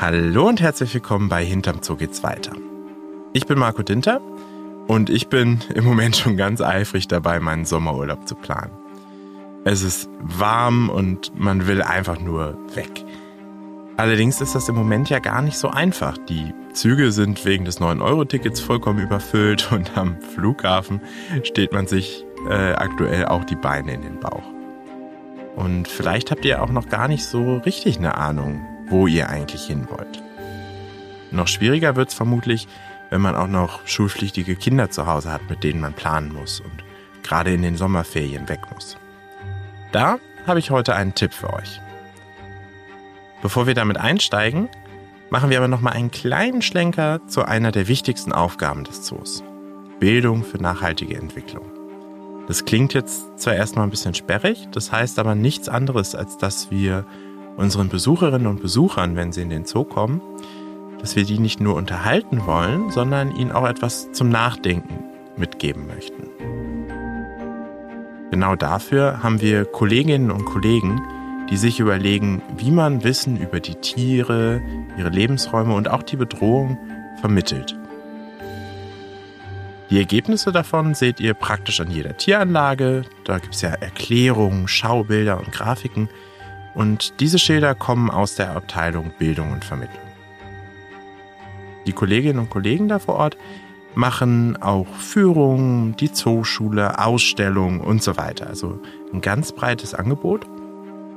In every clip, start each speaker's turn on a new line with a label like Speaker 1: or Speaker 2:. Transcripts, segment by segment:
Speaker 1: Hallo und herzlich willkommen bei Hinterm Zoo geht's weiter. Ich bin Marco Dinter und ich bin im Moment schon ganz eifrig dabei, meinen Sommerurlaub zu planen. Es ist warm und man will einfach nur weg. Allerdings ist das im Moment ja gar nicht so einfach. Die Züge sind wegen des 9-Euro-Tickets vollkommen überfüllt und am Flughafen steht man sich äh, aktuell auch die Beine in den Bauch. Und vielleicht habt ihr auch noch gar nicht so richtig eine Ahnung, wo ihr eigentlich hin wollt. Noch schwieriger wird es vermutlich, wenn man auch noch schulpflichtige Kinder zu Hause hat, mit denen man planen muss und gerade in den Sommerferien weg muss. Da habe ich heute einen Tipp für euch. Bevor wir damit einsteigen, machen wir aber noch mal einen kleinen Schlenker zu einer der wichtigsten Aufgaben des Zoos. Bildung für nachhaltige Entwicklung. Das klingt jetzt zwar erstmal ein bisschen sperrig, das heißt aber nichts anderes, als dass wir unseren Besucherinnen und Besuchern, wenn sie in den Zoo kommen, dass wir die nicht nur unterhalten wollen, sondern ihnen auch etwas zum Nachdenken mitgeben möchten. Genau dafür haben wir Kolleginnen und Kollegen, die sich überlegen, wie man Wissen über die Tiere, ihre Lebensräume und auch die Bedrohung vermittelt. Die Ergebnisse davon seht ihr praktisch an jeder Tieranlage. Da gibt es ja Erklärungen, Schaubilder und Grafiken. Und diese Schilder kommen aus der Abteilung Bildung und Vermittlung. Die Kolleginnen und Kollegen da vor Ort machen auch Führungen, die Zooschule, Ausstellungen und so weiter. Also ein ganz breites Angebot.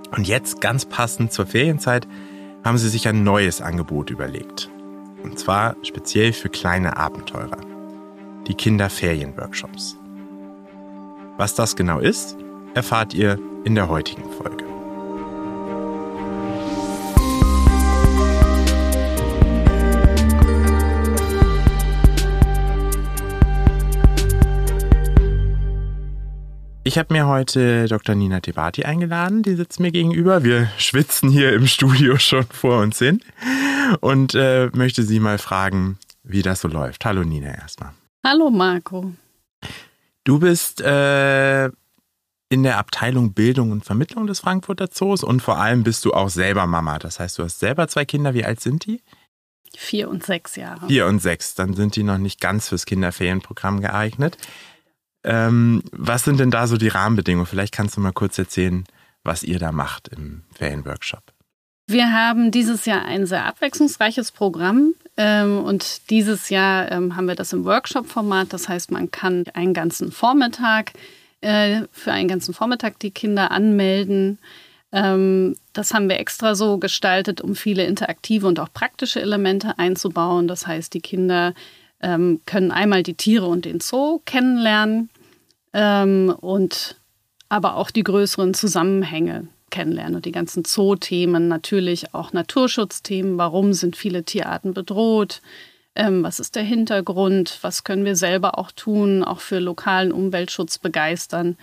Speaker 1: Und jetzt, ganz passend zur Ferienzeit, haben sie sich ein neues Angebot überlegt. Und zwar speziell für kleine Abenteurer. Die Kinderferienworkshops. Was das genau ist, erfahrt ihr in der heutigen Folge. Ich habe mir heute Dr. Nina Tebati eingeladen, die sitzt mir gegenüber. Wir schwitzen hier im Studio schon vor uns hin und äh, möchte sie mal fragen, wie das so läuft. Hallo Nina erstmal.
Speaker 2: Hallo Marco.
Speaker 1: Du bist äh, in der Abteilung Bildung und Vermittlung des Frankfurter Zoos und vor allem bist du auch selber Mama. Das heißt, du hast selber zwei Kinder. Wie alt sind die?
Speaker 2: Vier und sechs Jahre.
Speaker 1: Vier und sechs. Dann sind die noch nicht ganz fürs Kinderferienprogramm geeignet. Ähm, was sind denn da so die Rahmenbedingungen? Vielleicht kannst du mal kurz erzählen, was ihr da macht im Ferienworkshop.
Speaker 2: Wir haben dieses Jahr ein sehr abwechslungsreiches Programm ähm, und dieses Jahr ähm, haben wir das im Workshop-Format. Das heißt, man kann einen ganzen Vormittag äh, für einen ganzen Vormittag die Kinder anmelden. Ähm, das haben wir extra so gestaltet, um viele interaktive und auch praktische Elemente einzubauen. Das heißt, die Kinder ähm, können einmal die Tiere und den Zoo kennenlernen ähm, und aber auch die größeren Zusammenhänge kennenlernen und die ganzen Zoo-Themen, natürlich auch Naturschutzthemen. Warum sind viele Tierarten bedroht? Ähm, was ist der Hintergrund? Was können wir selber auch tun, auch für lokalen Umweltschutz begeistern?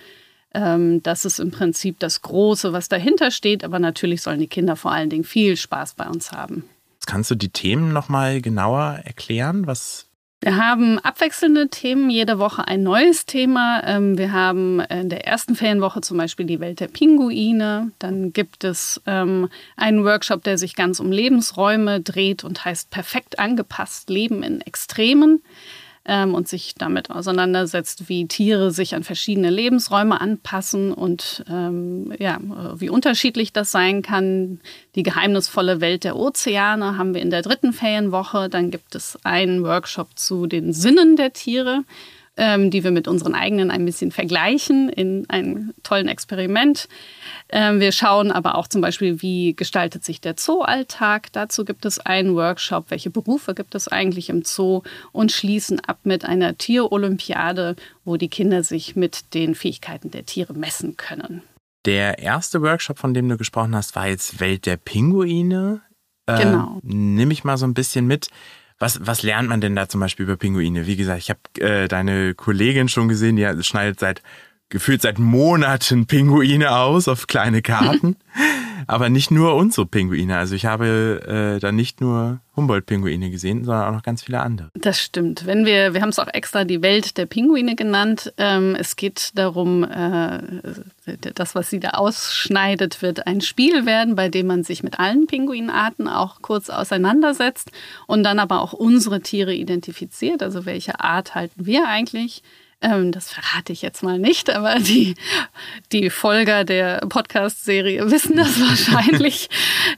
Speaker 2: Ähm, das ist im Prinzip das Große, was dahinter steht. Aber natürlich sollen die Kinder vor allen Dingen viel Spaß bei uns haben.
Speaker 1: Kannst du die Themen noch mal genauer erklären? Was,
Speaker 2: wir haben abwechselnde Themen, jede Woche ein neues Thema. Ähm, wir haben in der ersten Ferienwoche zum Beispiel die Welt der Pinguine. Dann gibt es ähm, einen Workshop, der sich ganz um Lebensräume dreht und heißt Perfekt angepasst Leben in Extremen ähm, und sich damit auseinandersetzt, wie Tiere sich an verschiedene Lebensräume anpassen und ähm, ja, wie unterschiedlich das sein kann. Die geheimnisvolle Welt der Ozeane haben wir in der dritten Ferienwoche. Dann gibt es einen Workshop zu den Sinnen der Tiere ähm, die wir mit unseren eigenen ein bisschen vergleichen in einem tollen Experiment. Ähm, wir schauen aber auch zum Beispiel, wie gestaltet sich der Zooalltag. Dazu gibt es einen Workshop, welche Berufe gibt es eigentlich im Zoo und schließen ab mit einer Tierolympiade, wo die Kinder sich mit den Fähigkeiten der Tiere messen können.
Speaker 1: Der erste Workshop, von dem du gesprochen hast, war jetzt Welt der Pinguine.
Speaker 2: Äh, genau.
Speaker 1: Nimm ich mal so ein bisschen mit. Was, was lernt man denn da zum Beispiel über Pinguine? Wie gesagt, ich habe äh, deine Kollegin schon gesehen, die schneidet seit gefühlt seit Monaten Pinguine aus auf kleine Karten. Aber nicht nur unsere Pinguine. Also ich habe äh, da nicht nur Humboldt-Pinguine gesehen, sondern auch noch ganz viele andere.
Speaker 2: Das stimmt. Wenn wir, wir haben es auch extra die Welt der Pinguine genannt. Ähm, es geht darum, äh, das, was sie da ausschneidet, wird ein Spiel werden, bei dem man sich mit allen Pinguinarten auch kurz auseinandersetzt und dann aber auch unsere Tiere identifiziert. Also welche Art halten wir eigentlich? Ähm, das verrate ich jetzt mal nicht, aber die, die Folger der Podcast-Serie wissen das wahrscheinlich.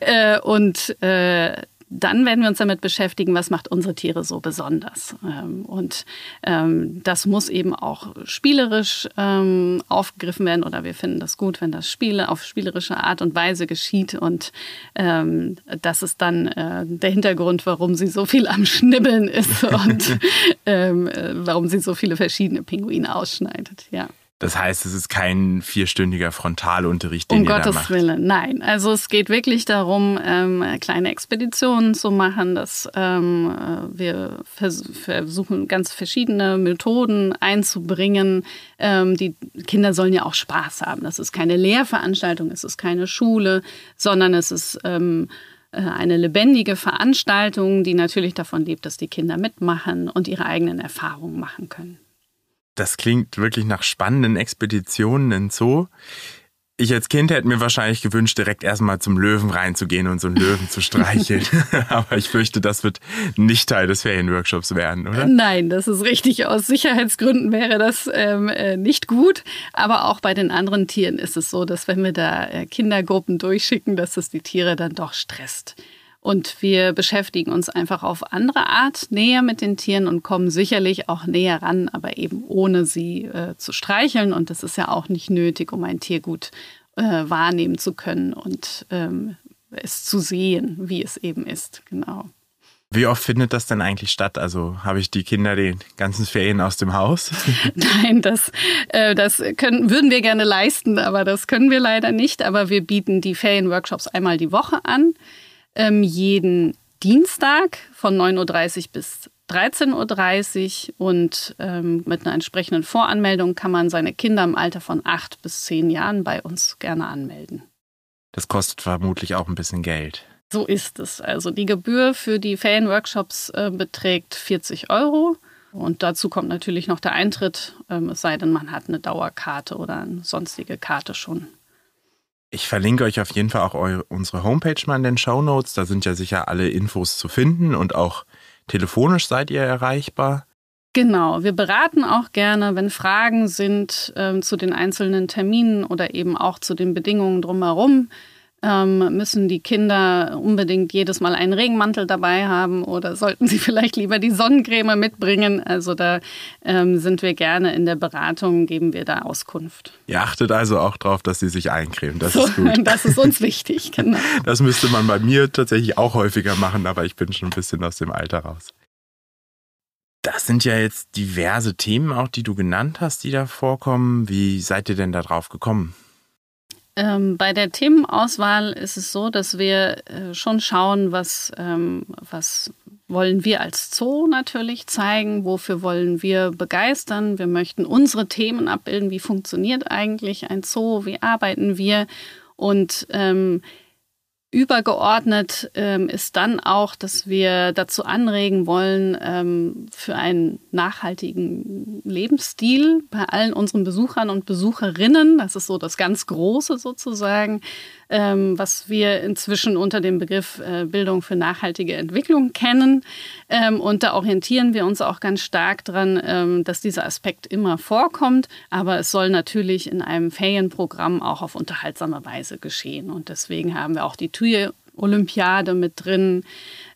Speaker 2: äh, und äh, dann werden wir uns damit beschäftigen, was macht unsere Tiere so besonders. Ähm, und ähm, das muss eben auch spielerisch ähm, aufgegriffen werden oder wir finden das gut, wenn das Spiele auf spielerische Art und Weise geschieht. Und das ist dann äh, der Hintergrund, warum sie so viel am Schnibbeln ist und äh, warum sie so viele verschiedene Pinguine ausschneidet. Ja.
Speaker 1: Das heißt, es ist kein vierstündiger Frontalunterricht,
Speaker 2: den
Speaker 1: um
Speaker 2: ihr Gottes da macht. Willen, nein. Also es geht wirklich darum, ähm, kleine Expeditionen zu machen, dass ähm, wir vers versuchen, ganz verschiedene Methoden einzubringen. Ähm, die Kinder sollen ja auch Spaß haben. Das ist keine Lehrveranstaltung, es ist keine Schule, sondern es ist ähm, äh, eine lebendige Veranstaltung, die natürlich davon lebt, dass die Kinder mitmachen und ihre eigenen Erfahrungen machen können.
Speaker 1: Das klingt wirklich nach spannenden Expeditionen in Zoo. Ich als Kind hätte mir wahrscheinlich gewünscht, direkt erstmal zum Löwen reinzugehen und so einen Löwen zu streicheln. Aber ich fürchte, das wird nicht Teil des Ferienworkshops werden, oder?
Speaker 2: Nein, das ist richtig. Aus Sicherheitsgründen wäre das ähm, äh, nicht gut. Aber auch bei den anderen Tieren ist es so, dass wenn wir da äh, Kindergruppen durchschicken, dass es die Tiere dann doch stresst. Und wir beschäftigen uns einfach auf andere Art näher mit den Tieren und kommen sicherlich auch näher ran, aber eben ohne sie äh, zu streicheln. Und das ist ja auch nicht nötig, um ein Tier gut äh, wahrnehmen zu können und ähm, es zu sehen, wie es eben ist. Genau.
Speaker 1: Wie oft findet das denn eigentlich statt? Also habe ich die Kinder den ganzen Ferien aus dem Haus?
Speaker 2: Nein, das, äh, das können, würden wir gerne leisten, aber das können wir leider nicht. Aber wir bieten die Ferienworkshops einmal die Woche an ähm, jeden Dienstag von 9.30 Uhr bis 13.30 Uhr und ähm, mit einer entsprechenden Voranmeldung kann man seine Kinder im Alter von 8 bis 10 Jahren bei uns gerne anmelden.
Speaker 1: Das kostet vermutlich auch ein bisschen Geld.
Speaker 2: So ist es. Also die Gebühr für die Ferienworkshops äh, beträgt 40 Euro. Und dazu kommt natürlich noch der Eintritt, ähm, es sei denn, man hat eine Dauerkarte oder eine sonstige Karte schon.
Speaker 1: Ich verlinke euch auf jeden Fall auch eure, unsere Homepage mal in den Show Notes. Da sind ja sicher alle Infos zu finden und auch telefonisch seid ihr erreichbar.
Speaker 2: Genau, wir beraten auch gerne, wenn Fragen sind äh, zu den einzelnen Terminen oder eben auch zu den Bedingungen drumherum ähm, müssen die Kinder unbedingt jedes Mal einen Regenmantel dabei haben oder sollten sie vielleicht lieber die Sonnencreme mitbringen? Also da ähm, sind wir gerne in der Beratung, geben wir da Auskunft.
Speaker 1: Ihr achtet also auch darauf, dass sie sich eincremen. Das so, ist gut.
Speaker 2: Das ist uns wichtig, genau.
Speaker 1: Das müsste man bei mir tatsächlich auch häufiger machen, aber ich bin schon ein bisschen aus dem Alter raus. Das sind ja jetzt diverse Themen auch, die du genannt hast, die da vorkommen. Wie seid ihr denn da drauf gekommen?
Speaker 2: Ähm, bei der Themenauswahl ist es so, dass wir äh, schon schauen, was, ähm, was wollen wir als Zoo natürlich zeigen, wofür wollen wir begeistern. Wir möchten unsere Themen abbilden, wie funktioniert eigentlich ein Zoo, wie arbeiten wir. Und ähm, Übergeordnet ähm, ist dann auch, dass wir dazu anregen wollen, ähm, für einen nachhaltigen Lebensstil bei allen unseren Besuchern und Besucherinnen, das ist so das ganz Große sozusagen, ähm, was wir inzwischen unter dem Begriff äh, Bildung für nachhaltige Entwicklung kennen. Ähm, und da orientieren wir uns auch ganz stark dran, ähm, dass dieser Aspekt immer vorkommt. Aber es soll natürlich in einem Ferienprogramm auch auf unterhaltsame Weise geschehen. Und deswegen haben wir auch die TUI Olympiade mit drin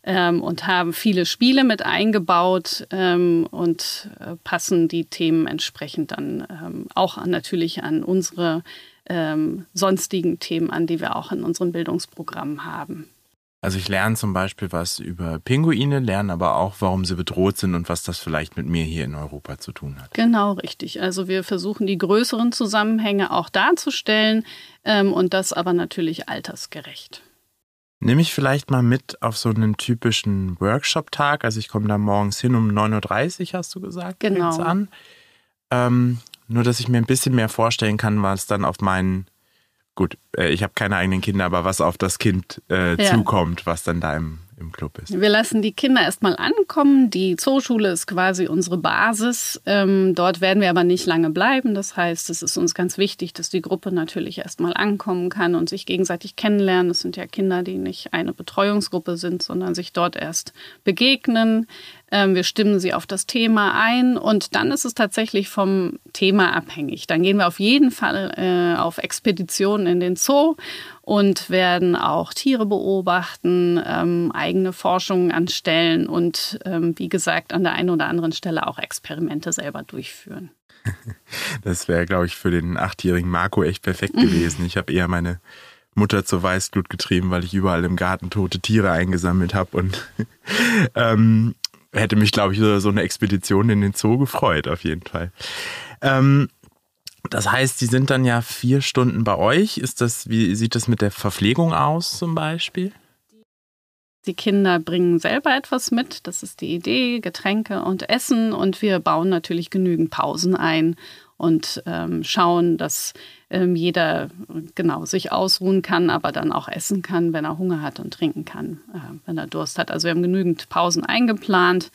Speaker 2: ähm, und haben viele Spiele mit eingebaut ähm, und äh, passen die Themen entsprechend dann ähm, auch an, natürlich an unsere ähm, sonstigen Themen an, die wir auch in unseren Bildungsprogrammen haben.
Speaker 1: Also ich lerne zum Beispiel was über Pinguine, lerne aber auch, warum sie bedroht sind und was das vielleicht mit mir hier in Europa zu tun hat.
Speaker 2: Genau, richtig. Also wir versuchen die größeren Zusammenhänge auch darzustellen ähm, und das aber natürlich altersgerecht.
Speaker 1: Nimm ich vielleicht mal mit auf so einen typischen Workshop-Tag. Also ich komme da morgens hin um 9.30 Uhr, hast du gesagt.
Speaker 2: Genau.
Speaker 1: An. Ähm, Nur, dass ich mir ein bisschen mehr vorstellen kann, was dann auf meinen, gut, äh, ich habe keine eigenen Kinder, aber was auf das Kind äh, ja. zukommt, was dann da im im Club ist.
Speaker 2: Wir lassen die Kinder erstmal ankommen. Die Zooschule ist quasi unsere Basis. Ähm, dort werden wir aber nicht lange bleiben. Das heißt, es ist uns ganz wichtig, dass die Gruppe natürlich erstmal ankommen kann und sich gegenseitig kennenlernen. Das sind ja Kinder, die nicht eine Betreuungsgruppe sind, sondern sich dort erst begegnen. Ähm, wir stimmen sie auf das Thema ein und dann ist es tatsächlich vom Thema abhängig. Dann gehen wir auf jeden Fall äh, auf Expeditionen in den Zoo und werden auch Tiere beobachten, ähm, eigene Forschungen anstellen und ähm, wie gesagt an der einen oder anderen Stelle auch Experimente selber durchführen.
Speaker 1: Das wäre, glaube ich, für den achtjährigen Marco echt perfekt gewesen. Ich habe eher meine Mutter zur Weißglut getrieben, weil ich überall im Garten tote Tiere eingesammelt habe und ähm, hätte mich, glaube ich, so eine Expedition in den Zoo gefreut, auf jeden Fall. Ähm, das heißt, die sind dann ja vier Stunden bei euch. Ist das, wie sieht das mit der Verpflegung aus zum Beispiel?
Speaker 2: Die Kinder bringen selber etwas mit. Das ist die Idee, Getränke und Essen. Und wir bauen natürlich genügend Pausen ein und ähm, schauen, dass ähm, jeder genau sich ausruhen kann, aber dann auch essen kann, wenn er Hunger hat und trinken kann, äh, wenn er Durst hat. Also wir haben genügend Pausen eingeplant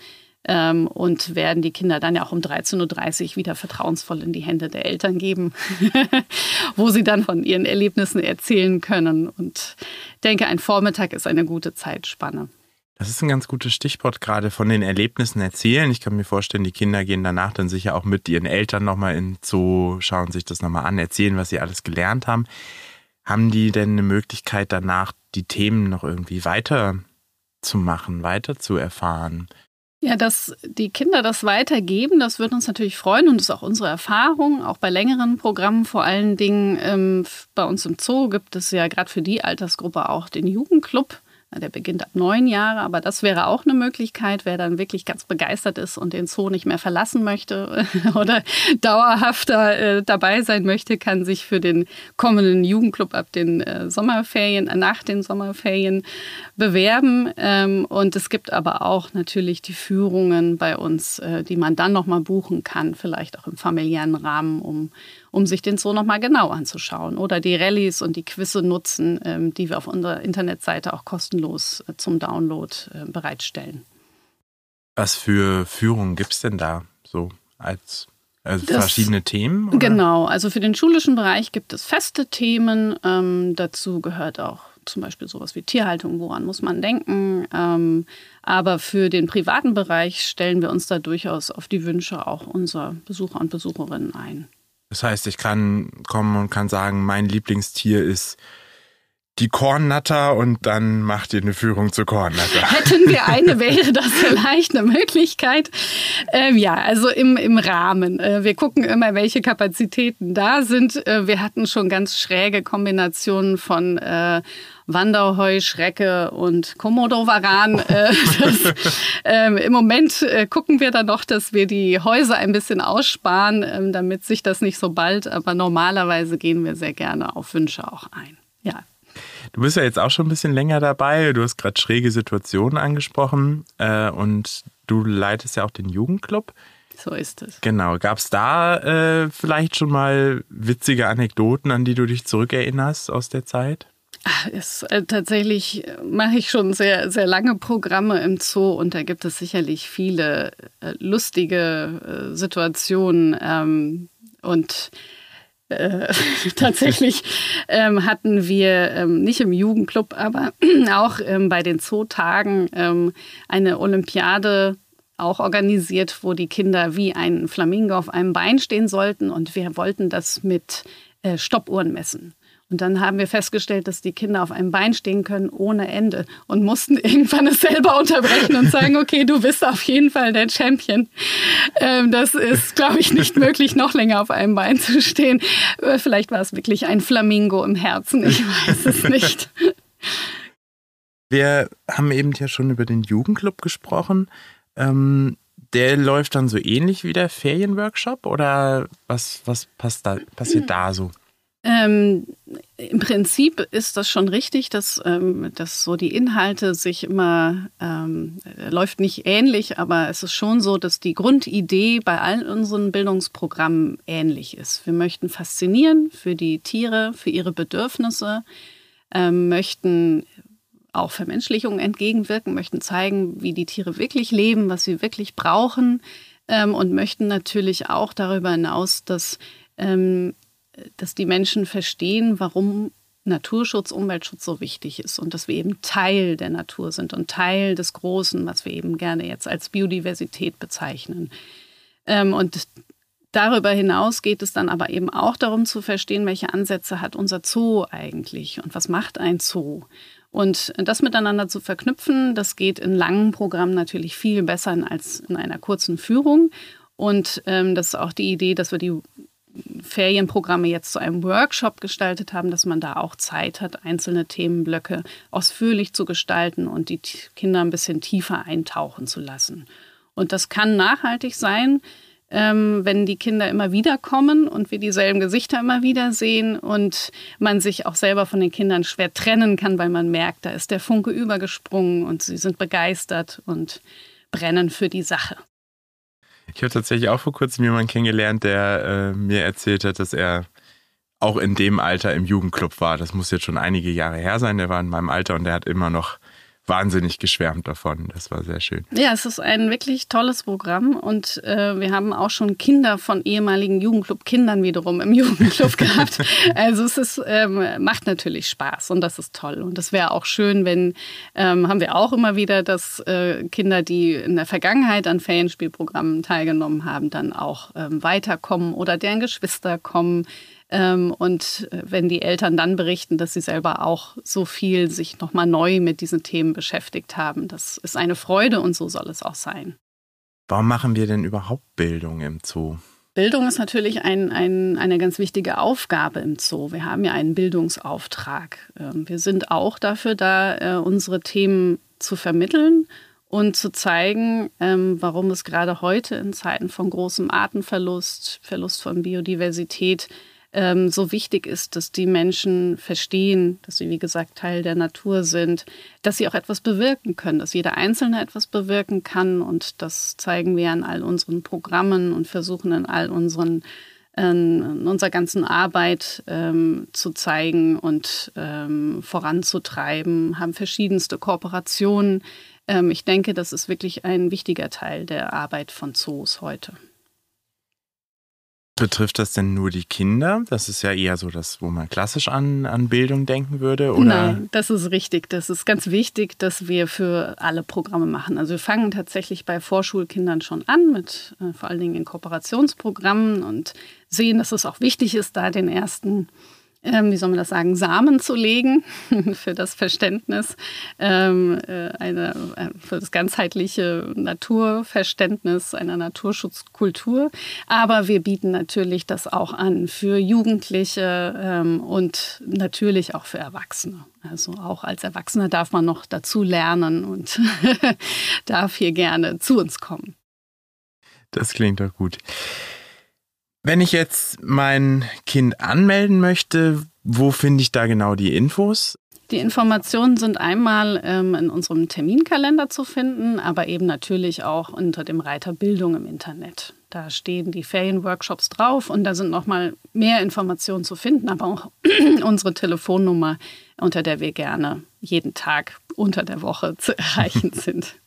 Speaker 2: ähm, und werden die Kinder dann ja auch um 13.30 Uhr wieder vertrauensvoll in die Hände der Eltern geben, wo sie dann von ihren Erlebnissen erzählen können. Und denke, ein Vormittag ist eine gute Zeitspanne.
Speaker 1: Das ist ein ganz gutes Stichwort, gerade von den Erlebnissen erzählen. Ich kann mir vorstellen, die Kinder gehen danach dann sicher auch mit ihren Eltern nochmal in Zoo, schauen sich das nochmal an, erzählen, was sie alles gelernt haben. Haben die denn eine Möglichkeit danach, die Themen noch irgendwie weiter zu machen, weiter zu erfahren?
Speaker 2: Ja, dass die Kinder das weitergeben, das wird uns natürlich freuen und ist auch unsere Erfahrung, auch bei längeren Programmen vor allen Dingen. Ähm, bei uns im Zoo gibt es ja gerade für die Altersgruppe auch den Jugendclub. Der beginnt ab neun Jahre, aber das wäre auch eine Möglichkeit, wer dann wirklich ganz begeistert ist und den Zoo nicht mehr verlassen möchte oder dauerhafter äh, dabei sein möchte, kann sich für den kommenden Jugendclub ab den äh, Sommerferien, äh, nach den Sommerferien bewerben. Ähm, und es gibt aber auch natürlich die Führungen bei uns, die man dann nochmal buchen kann, vielleicht auch im familiären Rahmen, um um sich den Zoo nochmal genau anzuschauen. Oder die Rallyes und die Quizze nutzen, ähm, die wir auf unserer Internetseite auch kostenlos äh, zum Download äh, bereitstellen.
Speaker 1: Was für Führungen gibt es denn da so als also das, verschiedene Themen?
Speaker 2: Oder? Genau, also für den schulischen Bereich gibt es feste Themen. Ähm, dazu gehört auch zum Beispiel sowas wie Tierhaltung, woran muss man denken. Ähm, aber für den privaten Bereich stellen wir uns da durchaus auf die Wünsche auch unserer Besucher und Besucherinnen ein.
Speaker 1: Das heißt, ich kann kommen und kann sagen, mein Lieblingstier ist die Kornnatter und dann macht ihr eine Führung zur Kornnatter.
Speaker 2: Hätten wir eine, wäre das vielleicht eine Möglichkeit. Ähm, ja, also im, im Rahmen. Äh, wir gucken immer, welche Kapazitäten da sind. Äh, wir hatten schon ganz schräge Kombinationen von äh, Wanderheuschrecke und Komodowaran. Äh, ähm, Im Moment äh, gucken wir dann noch, dass wir die Häuser ein bisschen aussparen, ähm, damit sich das nicht so bald, aber normalerweise gehen wir sehr gerne auf Wünsche auch ein. Ja.
Speaker 1: Du bist ja jetzt auch schon ein bisschen länger dabei. Du hast gerade schräge Situationen angesprochen äh, und du leitest ja auch den Jugendclub.
Speaker 2: So ist es.
Speaker 1: Genau. Gab es da äh, vielleicht schon mal witzige Anekdoten, an die du dich zurückerinnerst aus der Zeit?
Speaker 2: Ist, äh, tatsächlich mache ich schon sehr, sehr lange Programme im Zoo und da gibt es sicherlich viele äh, lustige äh, Situationen. Ähm, und äh, tatsächlich ähm, hatten wir ähm, nicht im Jugendclub, aber auch ähm, bei den Zootagen ähm, eine Olympiade auch organisiert, wo die Kinder wie ein Flamingo auf einem Bein stehen sollten und wir wollten das mit äh, Stoppuhren messen. Und dann haben wir festgestellt, dass die Kinder auf einem Bein stehen können ohne Ende und mussten irgendwann es selber unterbrechen und sagen, okay, du bist auf jeden Fall der Champion. Ähm, das ist, glaube ich, nicht möglich, noch länger auf einem Bein zu stehen. Äh, vielleicht war es wirklich ein Flamingo im Herzen, ich weiß es nicht.
Speaker 1: Wir haben eben ja schon über den Jugendclub gesprochen. Ähm, der läuft dann so ähnlich wie der Ferienworkshop oder was, was passt da, passiert da so?
Speaker 2: Ähm, Im Prinzip ist das schon richtig, dass, ähm, dass so die Inhalte sich immer, ähm, läuft nicht ähnlich, aber es ist schon so, dass die Grundidee bei all unseren Bildungsprogrammen ähnlich ist. Wir möchten faszinieren für die Tiere, für ihre Bedürfnisse, ähm, möchten auch Vermenschlichung entgegenwirken, möchten zeigen, wie die Tiere wirklich leben, was sie wirklich brauchen ähm, und möchten natürlich auch darüber hinaus, dass ähm, dass die Menschen verstehen, warum Naturschutz, Umweltschutz so wichtig ist und dass wir eben Teil der Natur sind und Teil des Großen, was wir eben gerne jetzt als Biodiversität bezeichnen. Ähm, und darüber hinaus geht es dann aber eben auch darum zu verstehen, welche Ansätze hat unser Zoo eigentlich und was macht ein Zoo. Und das miteinander zu verknüpfen, das geht in langen Programmen natürlich viel besser als in einer kurzen Führung. Und ähm, das ist auch die Idee, dass wir die Ferienprogramme jetzt zu einem Workshop gestaltet haben, dass man da auch Zeit hat, einzelne Themenblöcke ausführlich zu gestalten und die Kinder ein bisschen tiefer eintauchen zu lassen. Und das kann nachhaltig sein, ähm, wenn die Kinder immer wieder kommen und wir dieselben Gesichter immer wieder sehen und man sich auch selber von den Kindern schwer trennen kann, weil man merkt, da ist der Funke übergesprungen und sie sind begeistert und brennen für die Sache.
Speaker 1: Ich habe tatsächlich auch vor kurzem jemanden kennengelernt, der äh, mir erzählt hat, dass er auch in dem Alter im Jugendclub war. Das muss jetzt schon einige Jahre her sein. Der war in meinem Alter und der hat immer noch wahnsinnig geschwärmt davon. Das war sehr schön.
Speaker 2: Ja, es ist ein wirklich tolles Programm und äh, wir haben auch schon Kinder von ehemaligen Jugendclub-Kindern wiederum im Jugendclub gehabt. Also es ist, ähm, macht natürlich Spaß und das ist toll. Und das wäre auch schön, wenn, ähm, haben wir auch immer wieder, dass äh, Kinder, die in der Vergangenheit an Ferienspielprogrammen teilgenommen haben, dann auch ähm, weiterkommen oder deren Geschwister kommen und äh, wenn die Eltern dann berichten, dass sie selber auch so viel sich nochmal neu mit diesen Themen beschäftigt haben, das ist eine Freude und so soll es auch sein.
Speaker 1: Warum machen wir denn überhaupt Bildung im Zoo?
Speaker 2: Bildung ist natürlich ein, ein, eine ganz wichtige Aufgabe im Zoo. Wir haben ja einen Bildungsauftrag. Ähm, wir sind auch dafür da, äh, unsere Themen zu vermitteln und zu zeigen, ähm, warum es gerade heute in Zeiten von großem Artenverlust, Verlust von Biodiversität ähm, so wichtig ist, dass die Menschen verstehen, dass sie, wie gesagt, Teil der Natur sind, dass sie auch etwas bewirken können, dass jeder Einzelne etwas bewirken kann. Und das zeigen wir an all unseren Programmen und versuchen in all unseren in unserer ganzen Arbeit ähm, zu zeigen und ähm, voranzutreiben, haben verschiedenste Kooperationen. Ähm, ich denke, das ist wirklich ein wichtiger Teil der Arbeit von Zoos heute.
Speaker 1: Betrifft das denn nur die Kinder? Das ist ja eher so das, wo man klassisch an, an Bildung denken würde, oder?
Speaker 2: Nein, das ist richtig. Das ist ganz wichtig, dass wir für alle Programme machen. Also wir fangen tatsächlich bei Vorschulkindern schon an, mit äh, vor allen Dingen in Kooperationsprogrammen und sehen, dass es auch wichtig ist, da den ersten ähm, wie soll man das sagen, Samen zu legen für das Verständnis, ähm, äh, eine, äh, für das ganzheitliche Naturverständnis einer Naturschutzkultur. Aber wir bieten natürlich das auch an für Jugendliche ähm, und natürlich auch für Erwachsene. Also auch als Erwachsener darf man noch dazu lernen und darf hier gerne zu uns kommen.
Speaker 1: Das klingt doch gut. Wenn ich jetzt mein Kind anmelden möchte, wo finde ich da genau die Infos?
Speaker 2: Die Informationen sind einmal ähm, in unserem Terminkalender zu finden, aber eben natürlich auch unter dem Reiter Bildung im Internet. Da stehen die Ferienworkshops drauf und da sind noch mal mehr Informationen zu finden, aber auch unsere Telefonnummer, unter der wir gerne jeden Tag unter der Woche zu erreichen sind.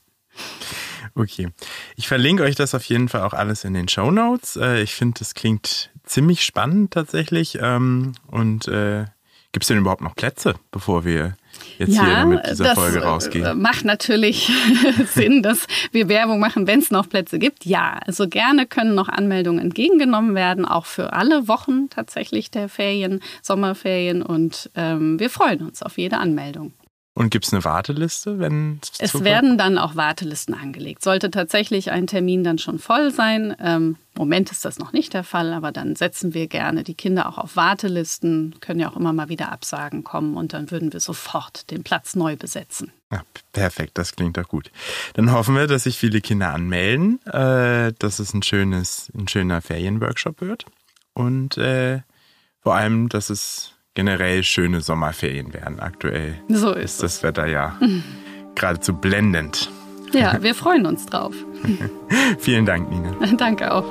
Speaker 1: Okay. Ich verlinke euch das auf jeden Fall auch alles in den Show Notes. Äh, ich finde, das klingt ziemlich spannend tatsächlich. Ähm, und äh, gibt es denn überhaupt noch Plätze, bevor wir jetzt ja, hier mit dieser Folge äh, rausgehen?
Speaker 2: Macht natürlich Sinn, dass wir Werbung machen, wenn es noch Plätze gibt. Ja, also gerne können noch Anmeldungen entgegengenommen werden, auch für alle Wochen tatsächlich der Ferien, Sommerferien. Und ähm, wir freuen uns auf jede Anmeldung.
Speaker 1: Und gibt es eine Warteliste, wenn
Speaker 2: es werden dann auch Wartelisten angelegt. Sollte tatsächlich ein Termin dann schon voll sein. Ähm, Moment ist das noch nicht der Fall, aber dann setzen wir gerne die Kinder auch auf Wartelisten, können ja auch immer mal wieder Absagen kommen und dann würden wir sofort den Platz neu besetzen.
Speaker 1: Ja, perfekt, das klingt doch gut. Dann hoffen wir, dass sich viele Kinder anmelden, äh, dass es ein schönes, ein schöner Ferienworkshop wird. Und äh, vor allem, dass es generell schöne Sommerferien werden. Aktuell
Speaker 2: so ist,
Speaker 1: ist das Wetter ja geradezu blendend.
Speaker 2: Ja, wir freuen uns drauf.
Speaker 1: Vielen Dank, Nina.
Speaker 2: Danke auch.